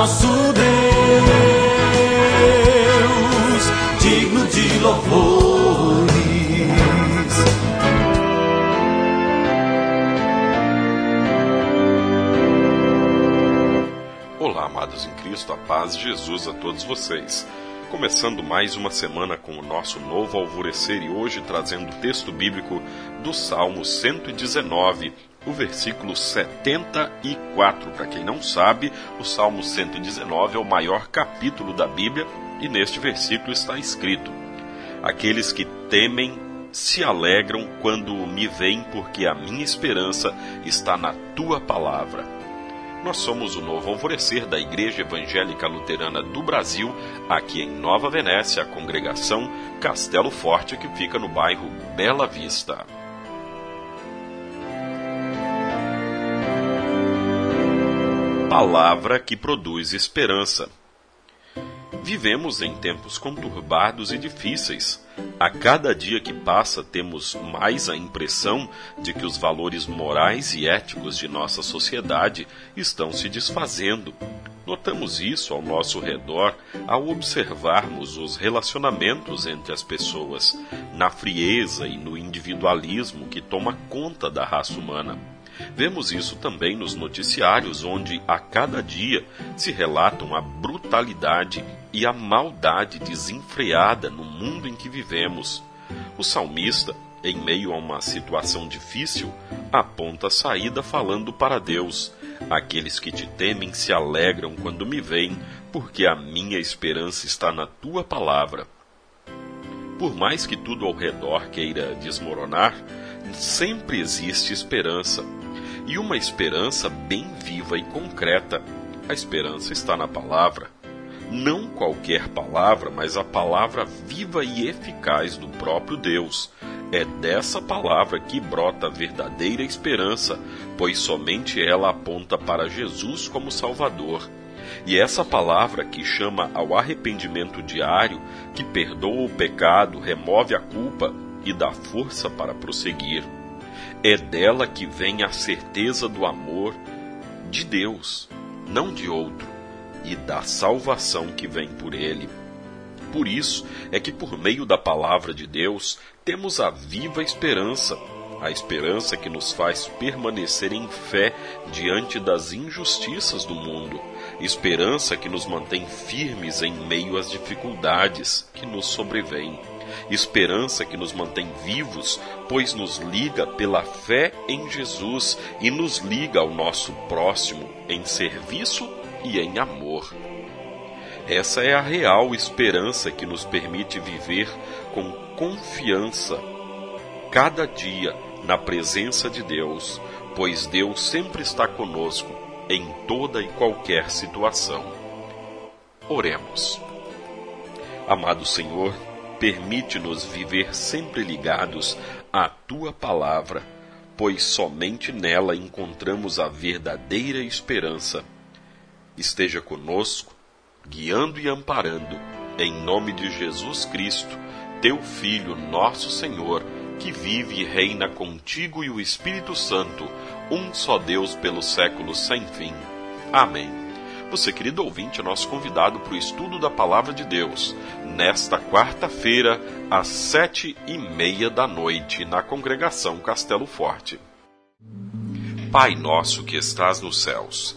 nosso Deus, digno de louvores. Olá, amados em Cristo, a paz de Jesus a todos vocês. Começando mais uma semana com o nosso novo alvorecer e hoje trazendo o texto bíblico do Salmo 119, o versículo 74. Para quem não sabe, o Salmo 119 é o maior capítulo da Bíblia e neste versículo está escrito: Aqueles que temem se alegram quando me veem, porque a minha esperança está na tua palavra. Nós somos o novo alvorecer da Igreja Evangélica Luterana do Brasil, aqui em Nova Venécia, a congregação Castelo Forte, que fica no bairro Bela Vista. Palavra que produz esperança. Vivemos em tempos conturbados e difíceis. A cada dia que passa, temos mais a impressão de que os valores morais e éticos de nossa sociedade estão se desfazendo. Notamos isso ao nosso redor ao observarmos os relacionamentos entre as pessoas, na frieza e no individualismo que toma conta da raça humana. Vemos isso também nos noticiários, onde a cada dia se relatam a brutalidade e a maldade desenfreada no mundo em que vivemos. O salmista, em meio a uma situação difícil, aponta a saída falando para Deus: Aqueles que te temem se alegram quando me veem, porque a minha esperança está na tua palavra. Por mais que tudo ao redor queira desmoronar, sempre existe esperança e uma esperança bem viva e concreta. A esperança está na palavra. Não qualquer palavra, mas a palavra viva e eficaz do próprio Deus. É dessa palavra que brota a verdadeira esperança, pois somente ela aponta para Jesus como Salvador. E essa palavra que chama ao arrependimento diário, que perdoa o pecado, remove a culpa e dá força para prosseguir. É dela que vem a certeza do amor de Deus, não de outro, e da salvação que vem por ele. Por isso é que, por meio da palavra de Deus, temos a viva esperança, a esperança que nos faz permanecer em fé diante das injustiças do mundo, esperança que nos mantém firmes em meio às dificuldades que nos sobrevêm esperança que nos mantém vivos, pois nos liga pela fé em Jesus e nos liga ao nosso próximo em serviço e em amor. Essa é a real esperança que nos permite viver com confiança cada dia na presença de Deus, pois Deus sempre está conosco em toda e qualquer situação. Oremos. Amado Senhor, Permite-nos viver sempre ligados à tua palavra, pois somente nela encontramos a verdadeira esperança. Esteja conosco, guiando e amparando, em nome de Jesus Cristo, teu Filho, nosso Senhor, que vive e reina contigo e o Espírito Santo, um só Deus pelos séculos sem fim. Amém. Você, querido ouvinte, é nosso convidado para o estudo da Palavra de Deus, nesta quarta-feira, às sete e meia da noite, na congregação Castelo Forte. Pai nosso que estás nos céus,